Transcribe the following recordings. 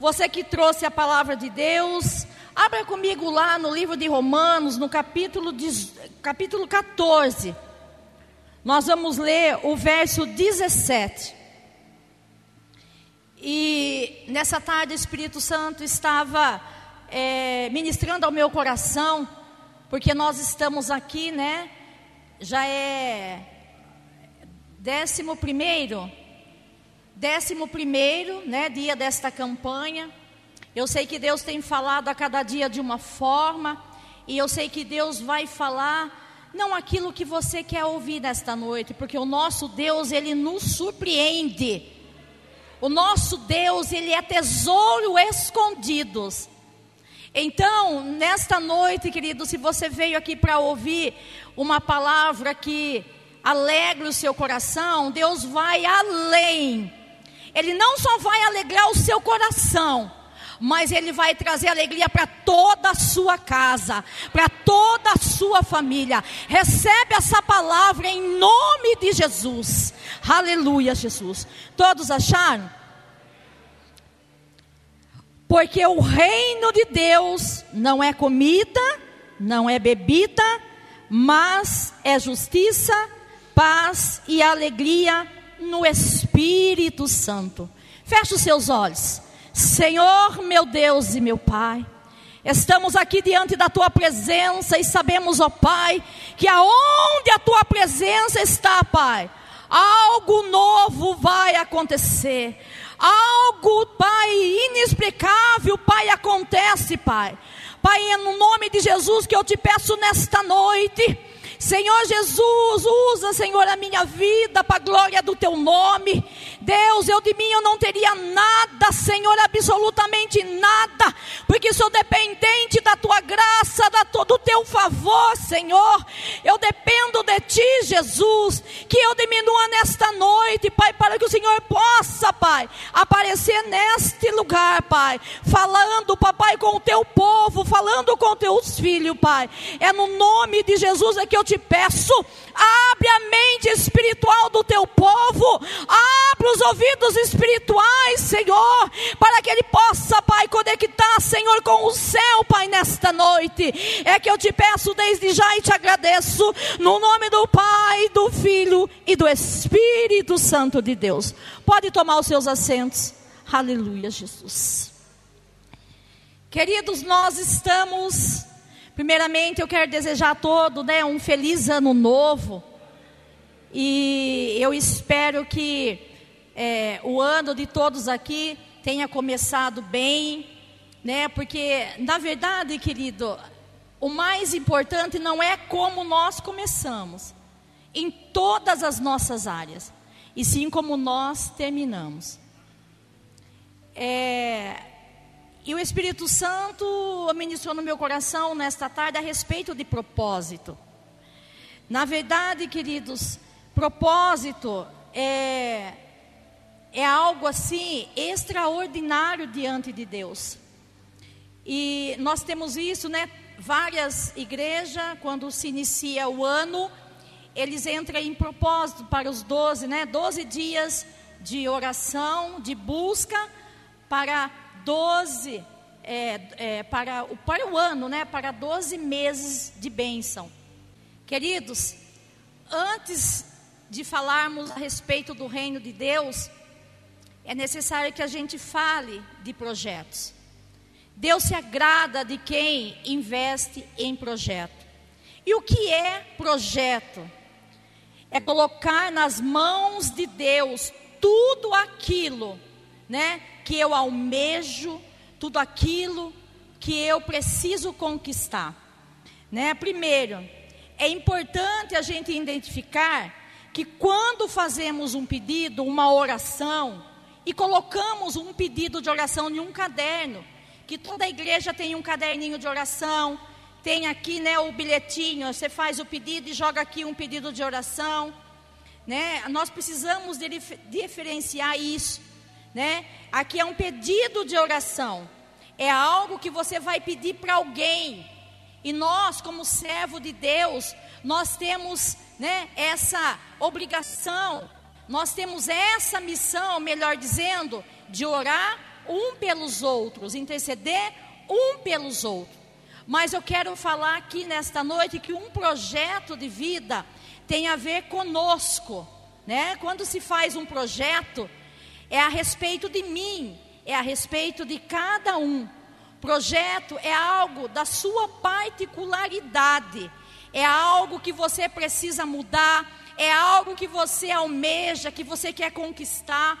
Você que trouxe a palavra de Deus, abra comigo lá no livro de Romanos, no capítulo, de, capítulo 14. Nós vamos ler o verso 17. E nessa tarde o Espírito Santo estava é, ministrando ao meu coração, porque nós estamos aqui, né? Já é décimo primeiro, décimo primeiro, né? Dia desta campanha. Eu sei que Deus tem falado a cada dia de uma forma, e eu sei que Deus vai falar não aquilo que você quer ouvir nesta noite, porque o nosso Deus, ele nos surpreende. O nosso Deus, ele é tesouro escondidos. Então, nesta noite, querido, se você veio aqui para ouvir uma palavra que alegre o seu coração, Deus vai além. Ele não só vai alegrar o seu coração, mas ele vai trazer alegria para toda a sua casa, para toda a sua família. Recebe essa palavra em nome de Jesus. Aleluia, Jesus. Todos acharam? Porque o reino de Deus não é comida, não é bebida, mas é justiça, paz e alegria no Espírito Santo. Feche os seus olhos. Senhor, meu Deus e meu Pai, estamos aqui diante da tua presença e sabemos, ó Pai, que aonde a tua presença está, Pai, algo novo vai acontecer. Algo, Pai, inexplicável, Pai, acontece, Pai. Pai, é no nome de Jesus que eu te peço nesta noite Senhor Jesus, usa, Senhor, a minha vida para a glória do teu nome. Deus, eu de mim eu não teria nada, Senhor, absolutamente nada, porque sou dependente da tua graça, da do teu favor, Senhor. Eu dependo de ti, Jesus, que eu diminua nesta noite, Pai, para que o Senhor possa, Pai, aparecer neste lugar, Pai, falando, papai, com o teu povo, falando com teus filhos, Pai. É no nome de Jesus é que eu te peço, abre a mente espiritual do teu povo, abre os ouvidos espirituais, Senhor, para que ele possa, Pai, conectar, Senhor, com o céu, Pai, nesta noite. É que eu te peço desde já e te agradeço, no nome do Pai, do Filho e do Espírito Santo de Deus. Pode tomar os seus assentos. Aleluia, Jesus. Queridos, nós estamos Primeiramente, eu quero desejar a todos né, um feliz ano novo. E eu espero que é, o ano de todos aqui tenha começado bem, né? Porque, na verdade, querido, o mais importante não é como nós começamos, em todas as nossas áreas, e sim como nós terminamos. É, e o Espírito Santo ministrou no meu coração nesta tarde a respeito de propósito. Na verdade, queridos, propósito é, é algo assim extraordinário diante de Deus. E nós temos isso, né? Várias igrejas, quando se inicia o ano, eles entram em propósito para os 12, né? 12 dias de oração, de busca para 12 é, é, para, o, para o ano, né, para 12 meses de bênção. Queridos, antes de falarmos a respeito do reino de Deus, é necessário que a gente fale de projetos. Deus se agrada de quem investe em projeto. E o que é projeto? É colocar nas mãos de Deus tudo aquilo, né, que eu almejo, tudo aquilo que eu preciso conquistar. Né? Primeiro, é importante a gente identificar que quando fazemos um pedido, uma oração, e colocamos um pedido de oração em um caderno, que toda igreja tem um caderninho de oração, tem aqui né, o bilhetinho, você faz o pedido e joga aqui um pedido de oração. Né? Nós precisamos de diferenciar isso né? Aqui é um pedido de oração. É algo que você vai pedir para alguém. E nós, como servo de Deus, nós temos, né, essa obrigação, nós temos essa missão, melhor dizendo, de orar um pelos outros, interceder um pelos outros. Mas eu quero falar aqui nesta noite que um projeto de vida tem a ver conosco, né? Quando se faz um projeto, é a respeito de mim, é a respeito de cada um. Projeto é algo da sua particularidade, é algo que você precisa mudar, é algo que você almeja, que você quer conquistar,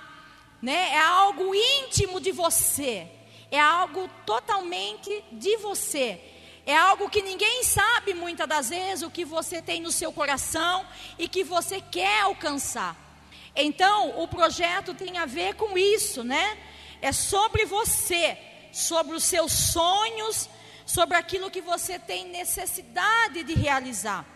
né? É algo íntimo de você, é algo totalmente de você. É algo que ninguém sabe muitas das vezes o que você tem no seu coração e que você quer alcançar. Então, o projeto tem a ver com isso, né? É sobre você, sobre os seus sonhos, sobre aquilo que você tem necessidade de realizar.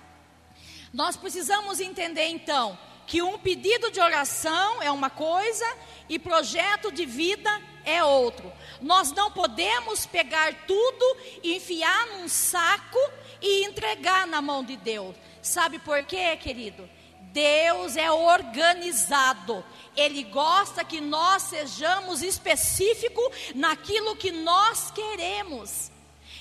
Nós precisamos entender então que um pedido de oração é uma coisa e projeto de vida é outro. Nós não podemos pegar tudo, enfiar num saco e entregar na mão de Deus. Sabe por quê, querido? Deus é organizado. Ele gosta que nós sejamos específicos naquilo que nós queremos.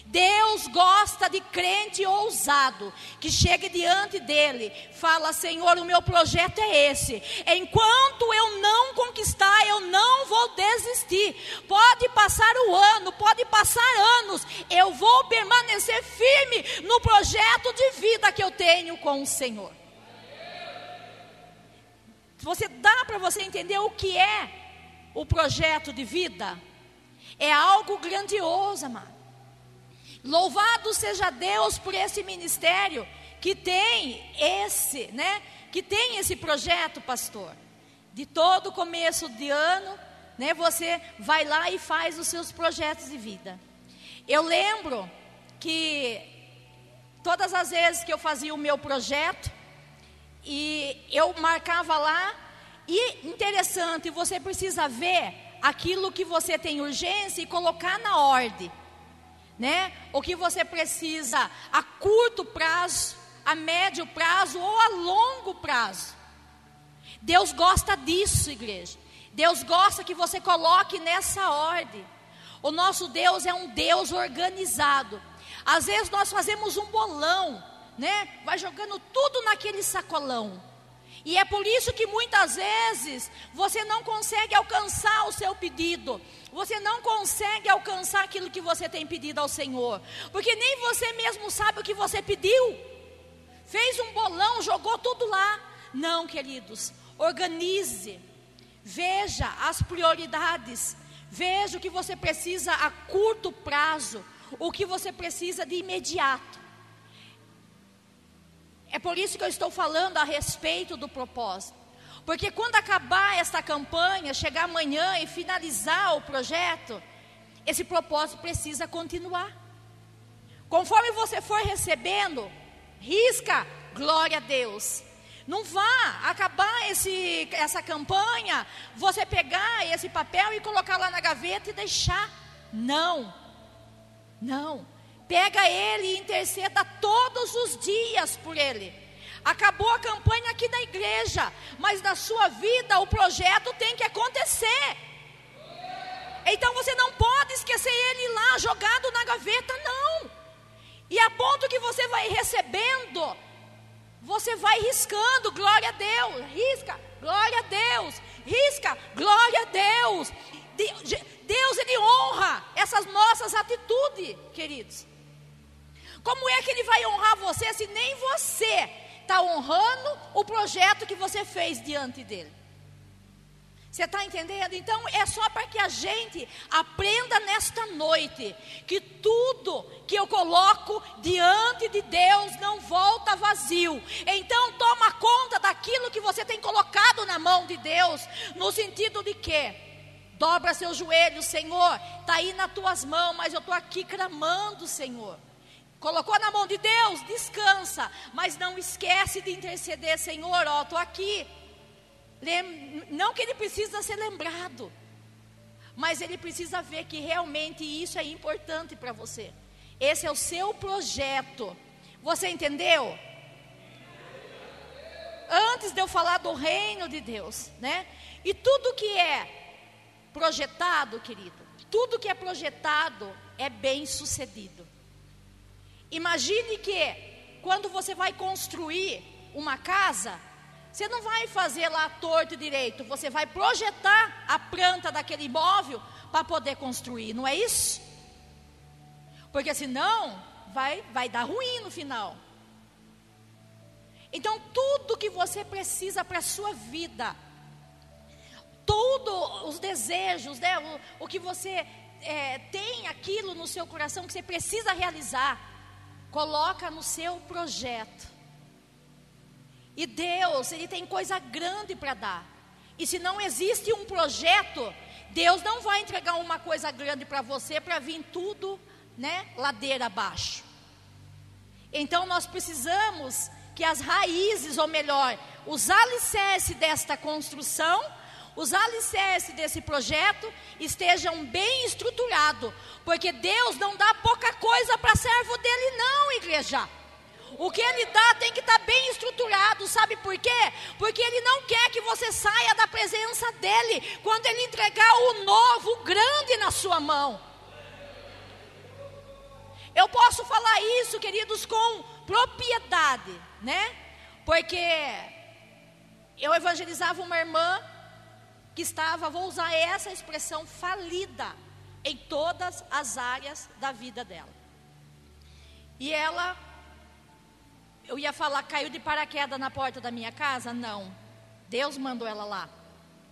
Deus gosta de crente ousado, que chega diante dele, fala: Senhor, o meu projeto é esse. Enquanto eu não conquistar, eu não vou desistir. Pode passar o ano, pode passar anos, eu vou permanecer firme no projeto de vida que eu tenho com o Senhor. Você dá para você entender o que é o projeto de vida? É algo grandioso, amado. Louvado seja Deus por esse ministério que tem esse, né? Que tem esse projeto, pastor. De todo começo de ano, né? Você vai lá e faz os seus projetos de vida. Eu lembro que todas as vezes que eu fazia o meu projeto e eu marcava lá e interessante, você precisa ver aquilo que você tem urgência e colocar na ordem né? O que você precisa a curto prazo, a médio prazo ou a longo prazo. Deus gosta disso, igreja. Deus gosta que você coloque nessa ordem. O nosso Deus é um Deus organizado. Às vezes nós fazemos um bolão, né? Vai jogando tudo naquele sacolão. E é por isso que muitas vezes você não consegue alcançar o seu pedido. Você não consegue alcançar aquilo que você tem pedido ao Senhor. Porque nem você mesmo sabe o que você pediu. Fez um bolão, jogou tudo lá. Não, queridos. Organize. Veja as prioridades. Veja o que você precisa a curto prazo. O que você precisa de imediato. É por isso que eu estou falando a respeito do propósito. Porque quando acabar esta campanha, chegar amanhã e finalizar o projeto, esse propósito precisa continuar. Conforme você for recebendo, risca, glória a Deus. Não vá acabar esse, essa campanha, você pegar esse papel e colocar lá na gaveta e deixar. Não, não. Pega ele e interceda todos os dias por ele. Acabou a campanha aqui na igreja, mas na sua vida o projeto tem que acontecer. Então você não pode esquecer ele lá jogado na gaveta, não. E a ponto que você vai recebendo, você vai riscando, glória a Deus, risca, glória a Deus, risca, glória a Deus. Deus, Ele honra essas nossas atitudes, queridos. Como é que ele vai honrar você se nem você está honrando o projeto que você fez diante dele? Você está entendendo? Então é só para que a gente aprenda nesta noite que tudo que eu coloco diante de Deus não volta vazio. Então toma conta daquilo que você tem colocado na mão de Deus, no sentido de que dobra seus joelhos, Senhor, está aí nas tuas mãos, mas eu estou aqui clamando, Senhor. Colocou na mão de Deus, descansa, mas não esquece de interceder, Senhor, ó, estou aqui. Não que ele precisa ser lembrado, mas ele precisa ver que realmente isso é importante para você. Esse é o seu projeto. Você entendeu? Antes de eu falar do reino de Deus, né? E tudo que é projetado, querido, tudo que é projetado é bem sucedido. Imagine que quando você vai construir uma casa, você não vai fazer lá torto direito, você vai projetar a planta daquele imóvel para poder construir, não é isso? Porque senão vai, vai dar ruim no final. Então, tudo que você precisa para a sua vida, tudo os desejos, né, o, o que você é, tem aquilo no seu coração que você precisa realizar, coloca no seu projeto. E Deus, Ele tem coisa grande para dar. E se não existe um projeto, Deus não vai entregar uma coisa grande para você para vir tudo, né, ladeira abaixo. Então nós precisamos que as raízes, ou melhor, os alicerces desta construção, os alicerces desse projeto estejam bem estruturados, porque Deus não dá pouca coisa para servo dele, não, igreja. O que ele dá tem que estar tá bem estruturado, sabe por quê? Porque ele não quer que você saia da presença dele quando ele entregar o novo, o grande na sua mão. Eu posso falar isso, queridos, com propriedade, né? Porque eu evangelizava uma irmã que estava, vou usar essa expressão, falida em todas as áreas da vida dela. E ela, eu ia falar, caiu de paraquedas na porta da minha casa? Não. Deus mandou ela lá.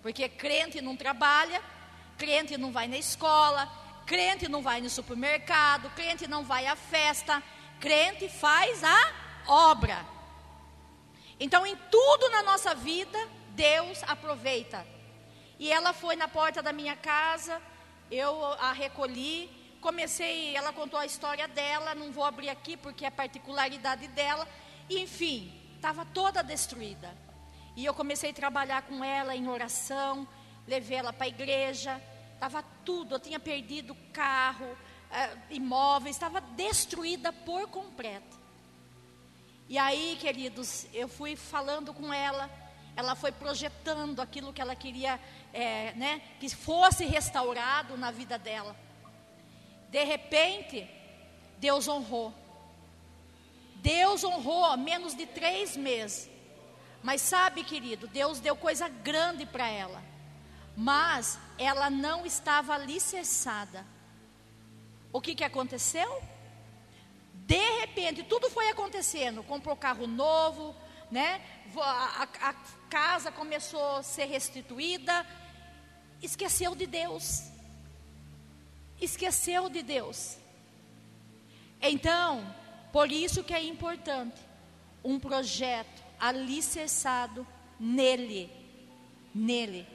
Porque crente não trabalha, crente não vai na escola, crente não vai no supermercado, crente não vai à festa, crente faz a obra. Então, em tudo na nossa vida, Deus aproveita. E ela foi na porta da minha casa, eu a recolhi, comecei, ela contou a história dela, não vou abrir aqui porque é particularidade dela. Enfim, estava toda destruída. E eu comecei a trabalhar com ela em oração, levei ela para a igreja, estava tudo, eu tinha perdido carro, uh, imóveis, estava destruída por completo. E aí, queridos, eu fui falando com ela, ela foi projetando aquilo que ela queria, é, né, que fosse restaurado na vida dela. De repente, Deus honrou. Deus honrou menos de três meses. Mas sabe, querido, Deus deu coisa grande para ela. Mas ela não estava alicerçada. O que, que aconteceu? De repente, tudo foi acontecendo. Comprou carro novo, né? A, a, casa começou a ser restituída. Esqueceu de Deus. Esqueceu de Deus. Então, por isso que é importante um projeto alicerçado nele. Nele.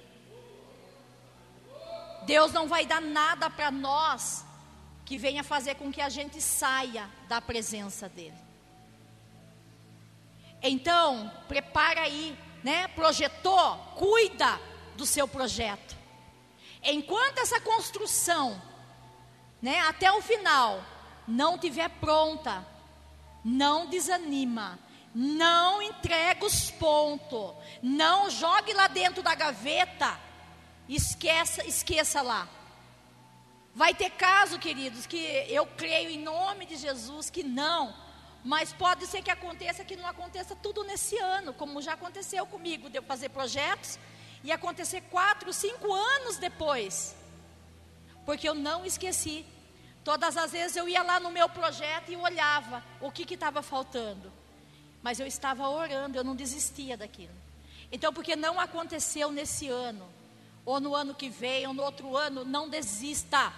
Deus não vai dar nada para nós que venha fazer com que a gente saia da presença dele. Então, prepara aí, né? Projetou, cuida do seu projeto. Enquanto essa construção, né, até o final, não tiver pronta, não desanima, não entrega os pontos, não jogue lá dentro da gaveta, esqueça, esqueça lá. Vai ter caso, queridos, que eu creio em nome de Jesus que não, mas pode ser que aconteça que não aconteça tudo nesse ano, como já aconteceu comigo, de eu fazer projetos e acontecer quatro, cinco anos depois, porque eu não esqueci. Todas as vezes eu ia lá no meu projeto e olhava o que estava faltando, mas eu estava orando, eu não desistia daquilo. Então, porque não aconteceu nesse ano, ou no ano que vem, ou no outro ano, não desista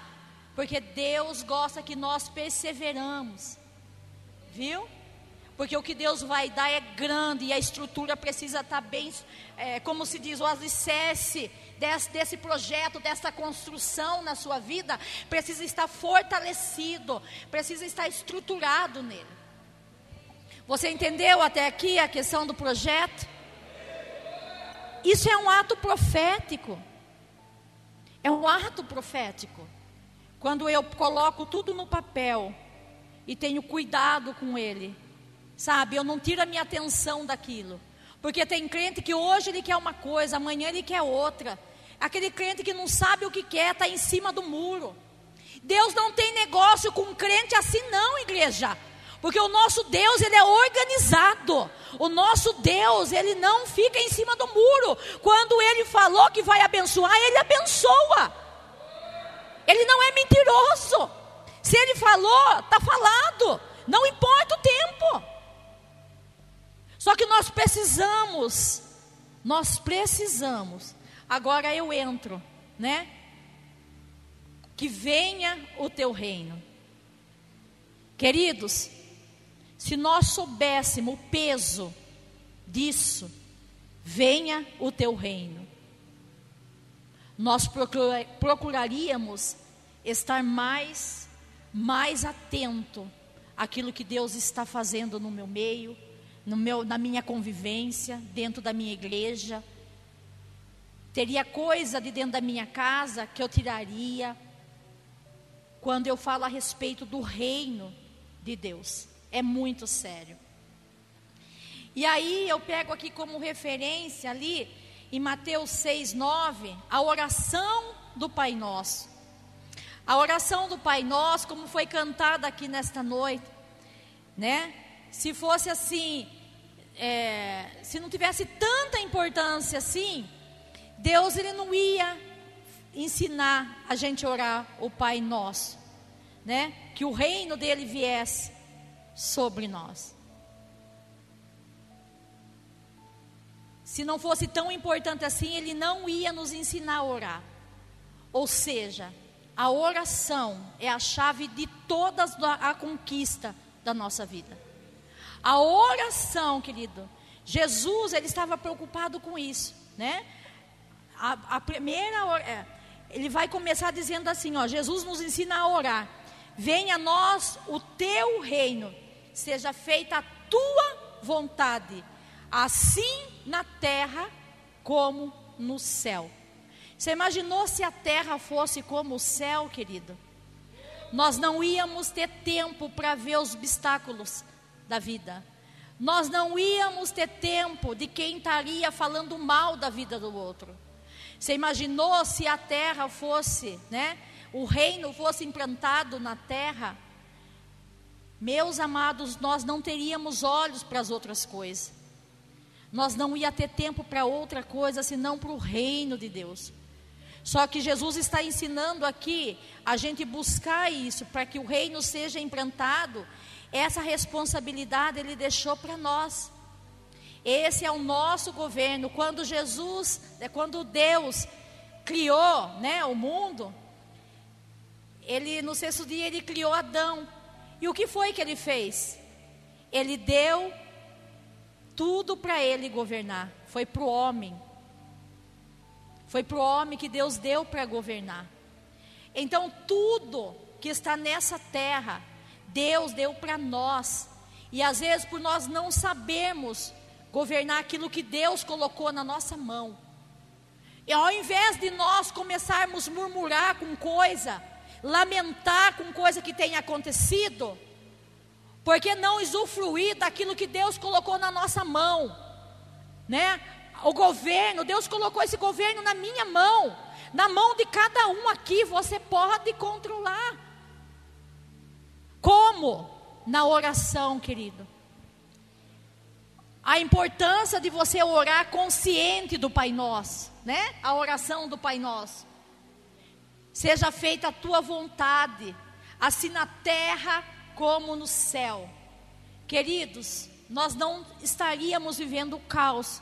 porque Deus gosta que nós perseveramos. Viu? Porque o que Deus vai dar é grande e a estrutura precisa estar bem, é, como se diz, o alicerce desse, desse projeto, dessa construção na sua vida, precisa estar fortalecido, precisa estar estruturado nele. Você entendeu até aqui a questão do projeto? Isso é um ato profético. É um ato profético. Quando eu coloco tudo no papel e tenho cuidado com ele, sabe? Eu não tiro a minha atenção daquilo. Porque tem crente que hoje ele quer uma coisa, amanhã ele quer outra. Aquele crente que não sabe o que quer, está em cima do muro. Deus não tem negócio com crente assim, não, igreja. Porque o nosso Deus, ele é organizado. O nosso Deus, ele não fica em cima do muro. Quando ele falou que vai abençoar, ele abençoa. Ele não é mentiroso. Se ele falou, está falado. Não importa o tempo. Só que nós precisamos, nós precisamos. Agora eu entro, né? Que venha o teu reino. Queridos, se nós soubéssemos o peso disso, venha o teu reino. Nós procuraríamos estar mais, mais atento àquilo que Deus está fazendo no meu meio, no meu, na minha convivência, dentro da minha igreja. Teria coisa de dentro da minha casa que eu tiraria quando eu falo a respeito do reino de Deus. É muito sério. E aí eu pego aqui como referência ali em Mateus 6, 9, a oração do Pai Nosso. A oração do Pai Nosso, como foi cantada aqui nesta noite, né? Se fosse assim, é, se não tivesse tanta importância assim, Deus ele não ia ensinar a gente a orar o Pai Nosso, né? Que o reino dele viesse sobre nós. Se não fosse tão importante assim, ele não ia nos ensinar a orar. Ou seja, a oração é a chave de toda a conquista da nossa vida. A oração, querido, Jesus ele estava preocupado com isso, né? A, a primeira, é, ele vai começar dizendo assim, ó, Jesus nos ensina a orar. Venha a nós o teu reino seja feita a tua vontade, assim na terra como no céu. Você imaginou se a terra fosse como o céu, querido? Nós não íamos ter tempo para ver os obstáculos da vida. Nós não íamos ter tempo de quem estaria falando mal da vida do outro. Você imaginou se a terra fosse, né? O reino fosse implantado na terra? Meus amados, nós não teríamos olhos para as outras coisas. Nós não ia ter tempo para outra coisa senão para o reino de Deus. Só que Jesus está ensinando aqui a gente buscar isso para que o reino seja implantado. Essa responsabilidade ele deixou para nós. Esse é o nosso governo. Quando Jesus, é quando Deus criou, né, o mundo, ele no sexto dia ele criou Adão. E o que foi que ele fez? Ele deu tudo para ele governar. Foi para o homem. Foi para o homem que Deus deu para governar. Então, tudo que está nessa terra, Deus deu para nós. E às vezes, por nós não sabermos governar aquilo que Deus colocou na nossa mão, e ao invés de nós começarmos a murmurar com coisa, lamentar com coisa que tenha acontecido, porque não usufruir daquilo que Deus colocou na nossa mão, né? O governo, Deus colocou esse governo na minha mão, na mão de cada um aqui, você pode controlar. Como? Na oração, querido. A importância de você orar consciente do Pai Nosso, né? A oração do Pai Nosso. Seja feita a tua vontade, assim na terra como no céu. Queridos, nós não estaríamos vivendo o caos,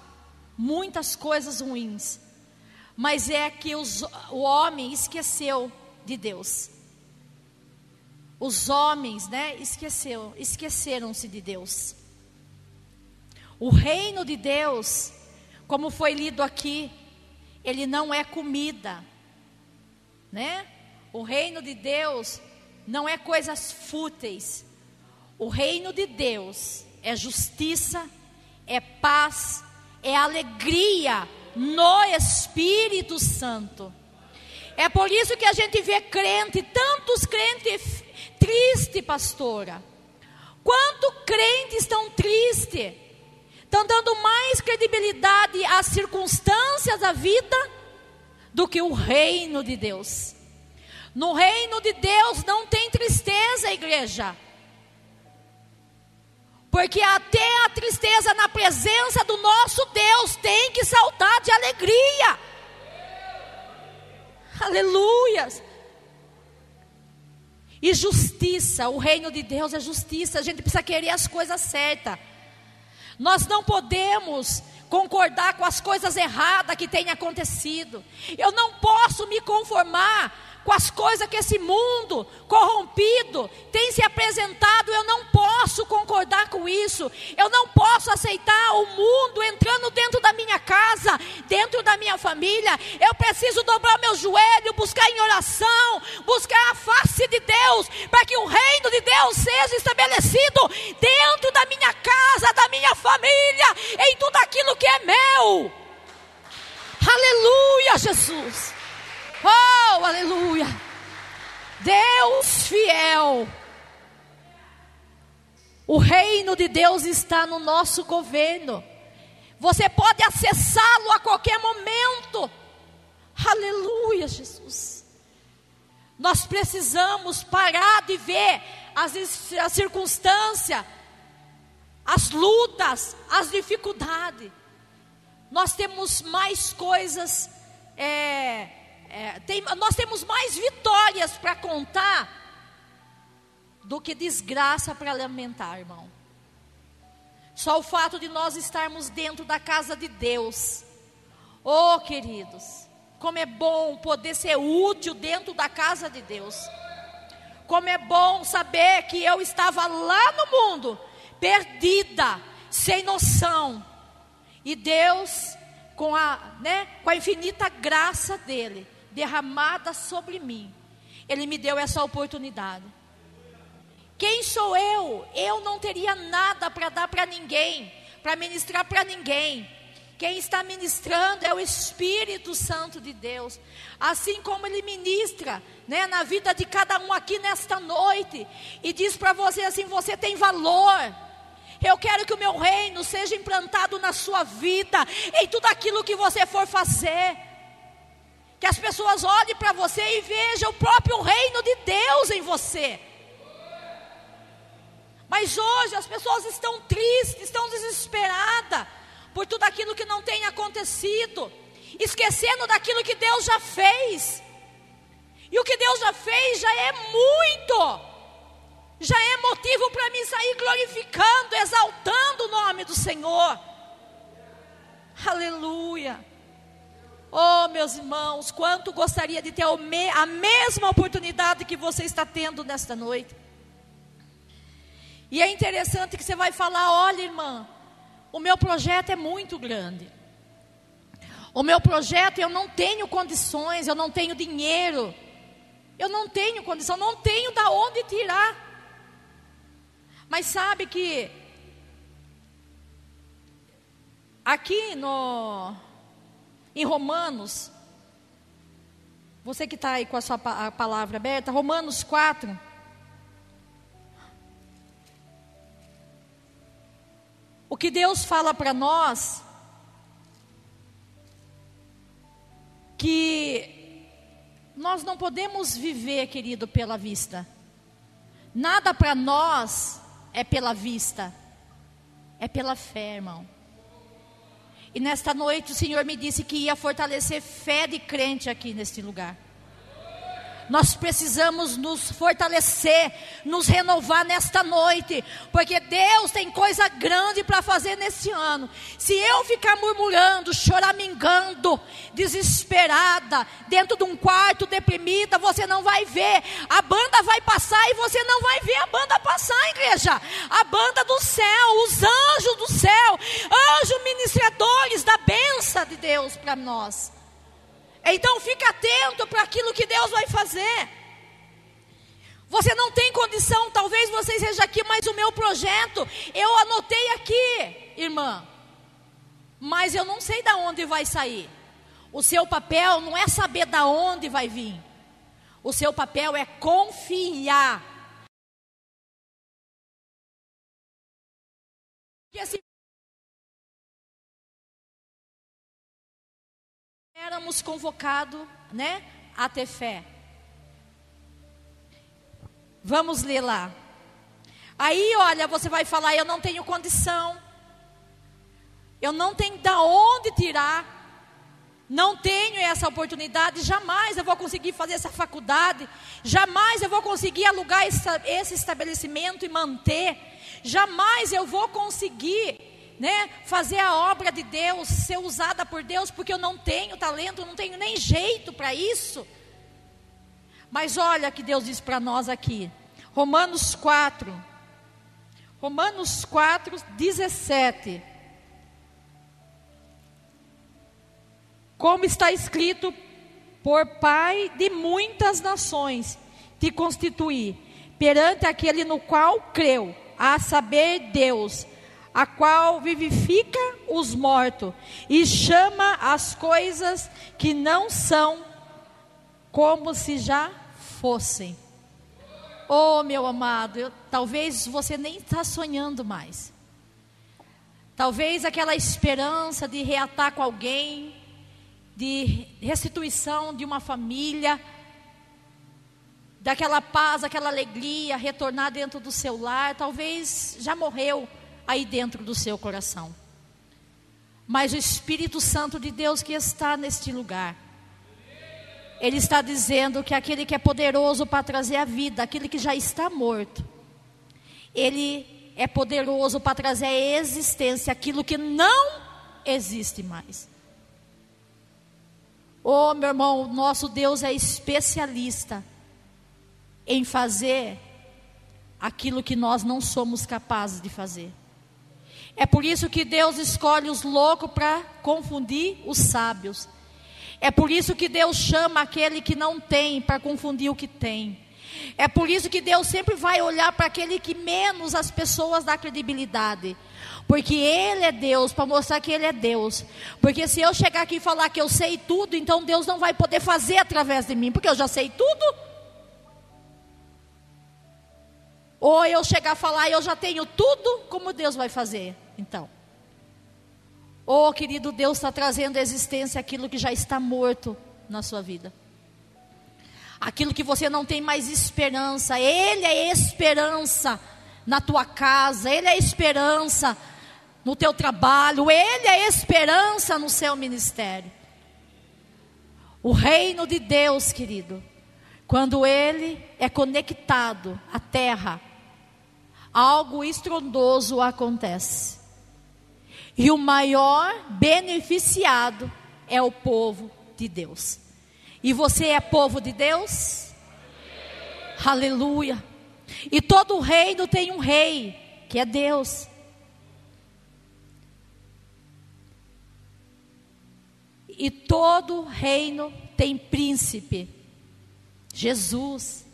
muitas coisas ruins, mas é que os, o homem esqueceu de Deus. Os homens, né, esqueceu, esqueceram-se de Deus. O reino de Deus, como foi lido aqui, ele não é comida né? O reino de Deus não é coisas fúteis. O reino de Deus é justiça, é paz, é alegria no Espírito Santo. É por isso que a gente vê crente, tantos crentes tristes, pastora. Quanto crentes estão tristes? Estão dando mais credibilidade às circunstâncias da vida do que o reino de Deus. No reino de Deus não tem tristeza, igreja. Porque até a tristeza na presença do nosso Deus tem que saltar de alegria. Aleluias. E justiça, o reino de Deus é justiça, a gente precisa querer as coisas certas. Nós não podemos concordar com as coisas erradas que têm acontecido. Eu não posso me conformar com as coisas que esse mundo corrompido tem se apresentado, eu não posso concordar com isso. Eu não posso aceitar o mundo entrando dentro da minha casa, dentro da minha família. Eu preciso dobrar meu joelho, buscar em oração, buscar a face de Deus, para que o reino de Deus seja estabelecido dentro da minha casa, da minha família, em tudo aquilo que é meu. Aleluia, Jesus. Oh, aleluia. Deus fiel. O reino de Deus está no nosso governo. Você pode acessá-lo a qualquer momento. Aleluia, Jesus. Nós precisamos parar de ver as, as circunstâncias, as lutas, as dificuldades. Nós temos mais coisas é, é, tem, nós temos mais vitórias para contar do que desgraça para lamentar, irmão. Só o fato de nós estarmos dentro da casa de Deus. Oh, queridos, como é bom poder ser útil dentro da casa de Deus. Como é bom saber que eu estava lá no mundo, perdida, sem noção. E Deus, com a, né, com a infinita graça dele, derramada sobre mim. Ele me deu essa oportunidade. Quem sou eu? Eu não teria nada para dar para ninguém, para ministrar para ninguém. Quem está ministrando é o Espírito Santo de Deus. Assim como Ele ministra né, na vida de cada um aqui nesta noite. E diz para você assim: você tem valor. Eu quero que o meu reino seja implantado na sua vida, em tudo aquilo que você for fazer. Que as pessoas olhem para você e vejam o próprio reino de Deus em você. Mas hoje as pessoas estão tristes, estão desesperadas por tudo aquilo que não tem acontecido, esquecendo daquilo que Deus já fez. E o que Deus já fez já é muito, já é motivo para mim sair glorificando, exaltando o nome do Senhor. Aleluia. Oh, meus irmãos, quanto gostaria de ter a mesma oportunidade que você está tendo nesta noite. E é interessante que você vai falar: olha, irmã, o meu projeto é muito grande. O meu projeto eu não tenho condições, eu não tenho dinheiro. Eu não tenho condição, não tenho da onde tirar. Mas sabe que aqui no em Romanos, você que está aí com a sua a palavra aberta, Romanos 4. O que Deus fala para nós, que nós não podemos viver, querido, pela vista. Nada para nós é pela vista, é pela fé, irmão. E nesta noite o Senhor me disse que ia fortalecer fé de crente aqui neste lugar. Nós precisamos nos fortalecer, nos renovar nesta noite, porque Deus tem coisa grande para fazer nesse ano. Se eu ficar murmurando, choramingando, desesperada, dentro de um quarto deprimida, você não vai ver. A banda vai passar e você não vai ver a banda passar, igreja. A banda do céu, os anjos do céu, anjos ministradores da benção de Deus para nós. Então fica atento para aquilo que Deus vai fazer. Você não tem condição, talvez você seja aqui, mas o meu projeto, eu anotei aqui, irmã. Mas eu não sei da onde vai sair. O seu papel não é saber da onde vai vir. O seu papel é confiar. Éramos convocados, né, a ter fé. Vamos ler lá. Aí, olha, você vai falar, eu não tenho condição. Eu não tenho da onde tirar. Não tenho essa oportunidade, jamais eu vou conseguir fazer essa faculdade, jamais eu vou conseguir alugar esse estabelecimento e manter, jamais eu vou conseguir né, fazer a obra de Deus, ser usada por Deus, porque eu não tenho talento, não tenho nem jeito para isso. Mas olha que Deus diz para nós aqui, Romanos 4, Romanos 4, 17. Como está escrito, por Pai de muitas nações te constituí, perante aquele no qual creu, a saber Deus, a qual vivifica os mortos e chama as coisas que não são como se já fossem. Oh, meu amado, eu, talvez você nem está sonhando mais. Talvez aquela esperança de reatar com alguém, de restituição de uma família, daquela paz, aquela alegria, retornar dentro do seu lar, talvez já morreu aí dentro do seu coração. Mas o Espírito Santo de Deus que está neste lugar, ele está dizendo que aquele que é poderoso para trazer a vida, aquele que já está morto, ele é poderoso para trazer a existência aquilo que não existe mais. Oh, meu irmão, nosso Deus é especialista em fazer aquilo que nós não somos capazes de fazer. É por isso que Deus escolhe os loucos para confundir os sábios. É por isso que Deus chama aquele que não tem para confundir o que tem. É por isso que Deus sempre vai olhar para aquele que menos as pessoas dá credibilidade. Porque Ele é Deus, para mostrar que Ele é Deus. Porque se eu chegar aqui e falar que eu sei tudo, então Deus não vai poder fazer através de mim, porque eu já sei tudo. Ou eu chegar a falar, eu já tenho tudo, como Deus vai fazer? Então. Oh, querido, Deus está trazendo à existência aquilo que já está morto na sua vida. Aquilo que você não tem mais esperança. Ele é esperança na tua casa, Ele é esperança no teu trabalho, Ele é esperança no seu ministério. O reino de Deus, querido, quando ele é conectado à terra, algo estrondoso acontece. E o maior beneficiado é o povo de Deus. E você é povo de Deus? Aleluia. E todo reino tem um rei, que é Deus. e todo reino tem príncipe. Jesus.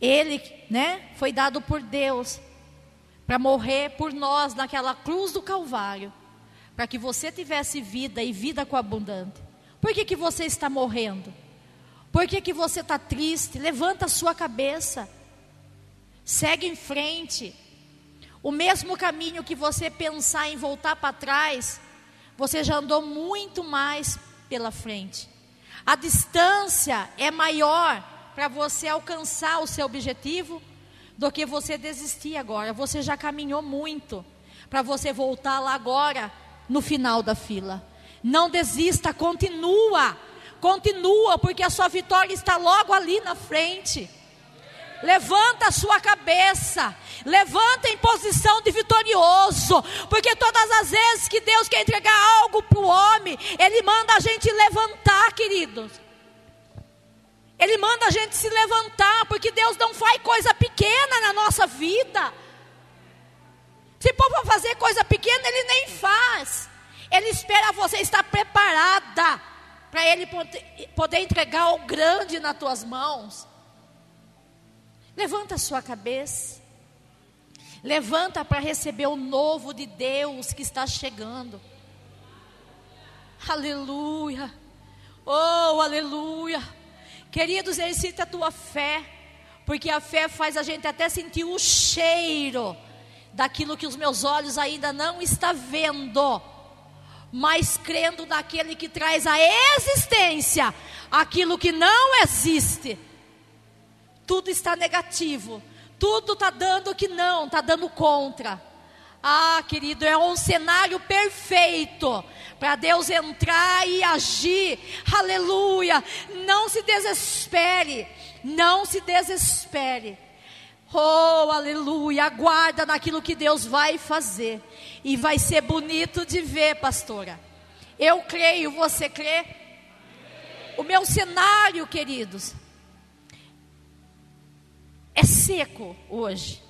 Ele, né, foi dado por Deus para morrer por nós naquela cruz do Calvário, para que você tivesse vida e vida com abundante. Por que, que você está morrendo? Por que, que você está triste? Levanta a sua cabeça, segue em frente. O mesmo caminho que você pensar em voltar para trás, você já andou muito mais pela frente. A distância é maior para você alcançar o seu objetivo do que você desistir agora. Você já caminhou muito para você voltar lá agora no final da fila. Não desista, continua. Continua, porque a sua vitória está logo ali na frente. Levanta a sua cabeça, levanta em posição de vitorioso, porque todas as vezes que Deus quer entregar algo para o homem, Ele manda a gente levantar, queridos. Ele manda a gente se levantar, porque Deus não faz coisa pequena na nossa vida. Se for para fazer coisa pequena, Ele nem faz. Ele espera você estar preparada para Ele poder entregar o grande nas tuas mãos. Levanta a sua cabeça. Levanta para receber o novo de Deus que está chegando. Aleluia. Oh, aleluia. Queridos, exercita a tua fé, porque a fé faz a gente até sentir o cheiro daquilo que os meus olhos ainda não estão vendo. mas crendo naquele que traz a existência aquilo que não existe. Tudo está negativo, tudo está dando que não, está dando contra. Ah, querido, é um cenário perfeito para Deus entrar e agir. Aleluia! Não se desespere, não se desespere. Oh, aleluia! Aguarda naquilo que Deus vai fazer. E vai ser bonito de ver, pastora. Eu creio, você crê? O meu cenário, queridos, é seco hoje.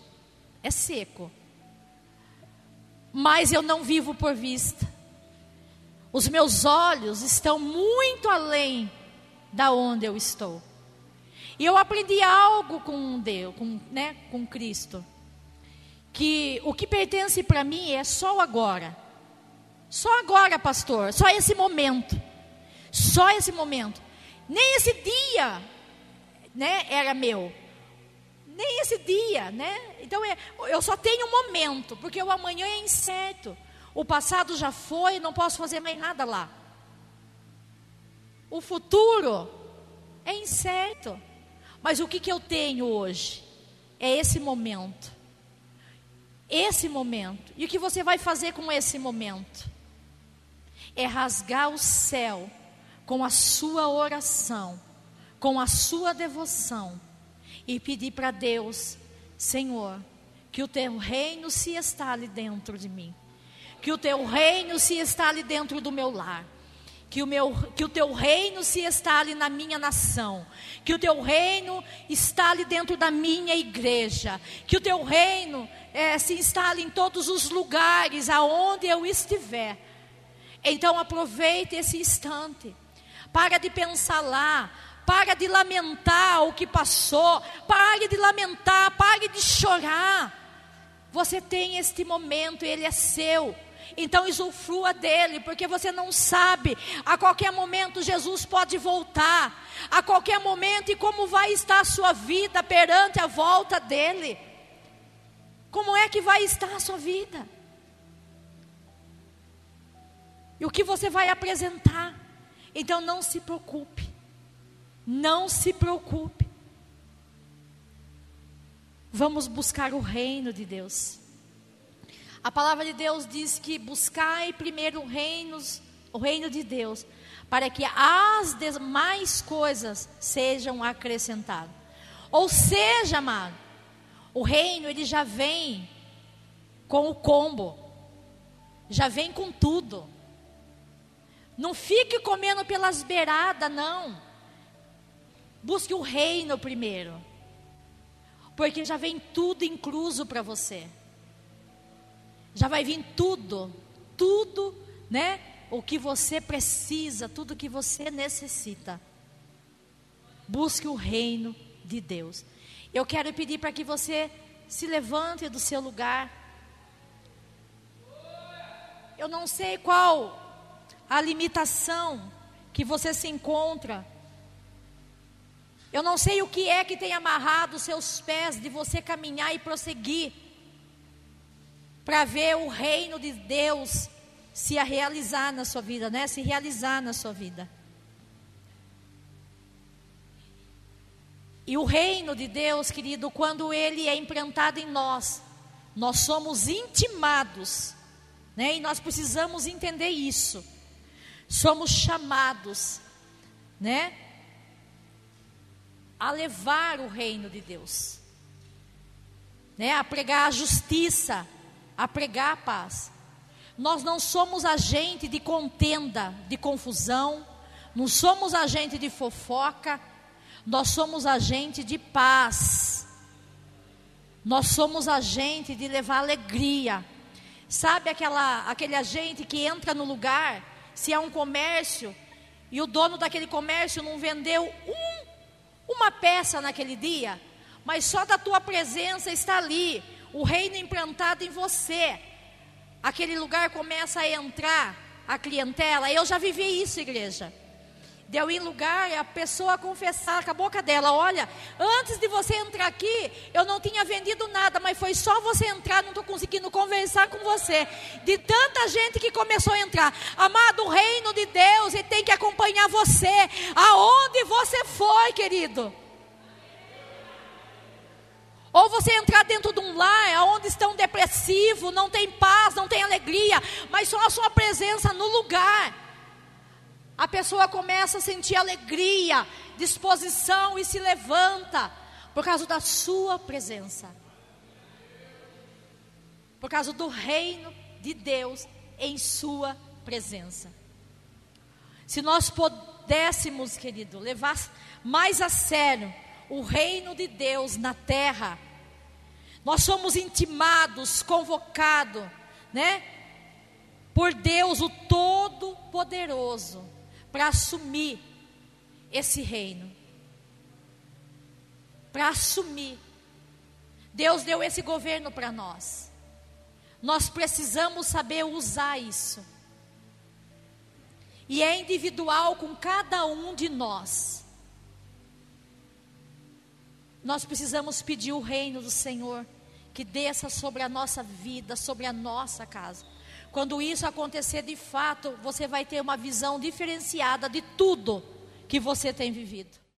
É seco. Mas eu não vivo por vista. Os meus olhos estão muito além da onde eu estou. E eu aprendi algo com Deus, com, né, com Cristo. Que o que pertence para mim é só agora. Só agora, pastor. Só esse momento. Só esse momento. Nem esse dia, né, era meu. Nem esse dia, né? Então é, eu só tenho um momento, porque o amanhã é incerto. O passado já foi, não posso fazer mais nada lá. O futuro é incerto. Mas o que, que eu tenho hoje? É esse momento. Esse momento. E o que você vai fazer com esse momento? É rasgar o céu com a sua oração, com a sua devoção e pedir para Deus, Senhor, que o teu reino se instale dentro de mim, que o teu reino se instale dentro do meu lar. Que o, meu, que o teu reino se instale na minha nação, que o teu reino instale dentro da minha igreja, que o teu reino é, se instale em todos os lugares aonde eu estiver. Então aproveite esse instante, para de pensar lá, para de lamentar o que passou, pare de lamentar, pare de chorar. Você tem este momento, ele é seu. Então usufrua dele, porque você não sabe. A qualquer momento Jesus pode voltar. A qualquer momento e como vai estar a sua vida perante a volta dele. Como é que vai estar a sua vida? E o que você vai apresentar? Então não se preocupe. Não se preocupe. Vamos buscar o reino de Deus. A palavra de Deus diz que buscai primeiro o reino, o reino de Deus, para que as demais coisas sejam acrescentadas. Ou seja, amado, o reino ele já vem com o combo, já vem com tudo. Não fique comendo pelas beiradas, não. Busque o reino primeiro, porque já vem tudo incluso para você já vai vir tudo, tudo, né? O que você precisa, tudo que você necessita. Busque o reino de Deus. Eu quero pedir para que você se levante do seu lugar. Eu não sei qual a limitação que você se encontra. Eu não sei o que é que tem amarrado os seus pés de você caminhar e prosseguir para ver o reino de Deus se realizar na sua vida, né? Se realizar na sua vida. E o reino de Deus, querido, quando ele é implantado em nós, nós somos intimados, né? E nós precisamos entender isso. Somos chamados, né? A levar o reino de Deus, né? A pregar a justiça, a pregar a paz. Nós não somos agente de contenda, de confusão, não somos agente de fofoca, nós somos agente de paz. Nós somos agente de levar alegria. Sabe aquela, aquele agente que entra no lugar, se é um comércio, e o dono daquele comércio não vendeu um, uma peça naquele dia, mas só da tua presença está ali, o reino implantado em você. Aquele lugar começa a entrar a clientela. Eu já vivi isso, igreja. Deu em lugar a pessoa confessar com a boca dela: Olha, antes de você entrar aqui, eu não tinha vendido nada, mas foi só você entrar, não estou conseguindo conversar com você. De tanta gente que começou a entrar. Amado, o reino de Deus, ele tem que acompanhar você. Aonde você foi, querido? Ou você entrar dentro de um lar onde estão depressivo, não tem paz, não tem alegria, mas só a sua presença no lugar a pessoa começa a sentir alegria, disposição e se levanta por causa da sua presença. Por causa do reino de Deus em sua presença. Se nós pudéssemos, querido, levar mais a sério o reino de Deus na terra, nós somos intimados, convocados, né? Por Deus, o Todo-Poderoso para assumir esse reino. Para assumir. Deus deu esse governo para nós. Nós precisamos saber usar isso. E é individual com cada um de nós. Nós precisamos pedir o reino do Senhor que desça sobre a nossa vida, sobre a nossa casa. Quando isso acontecer de fato, você vai ter uma visão diferenciada de tudo que você tem vivido.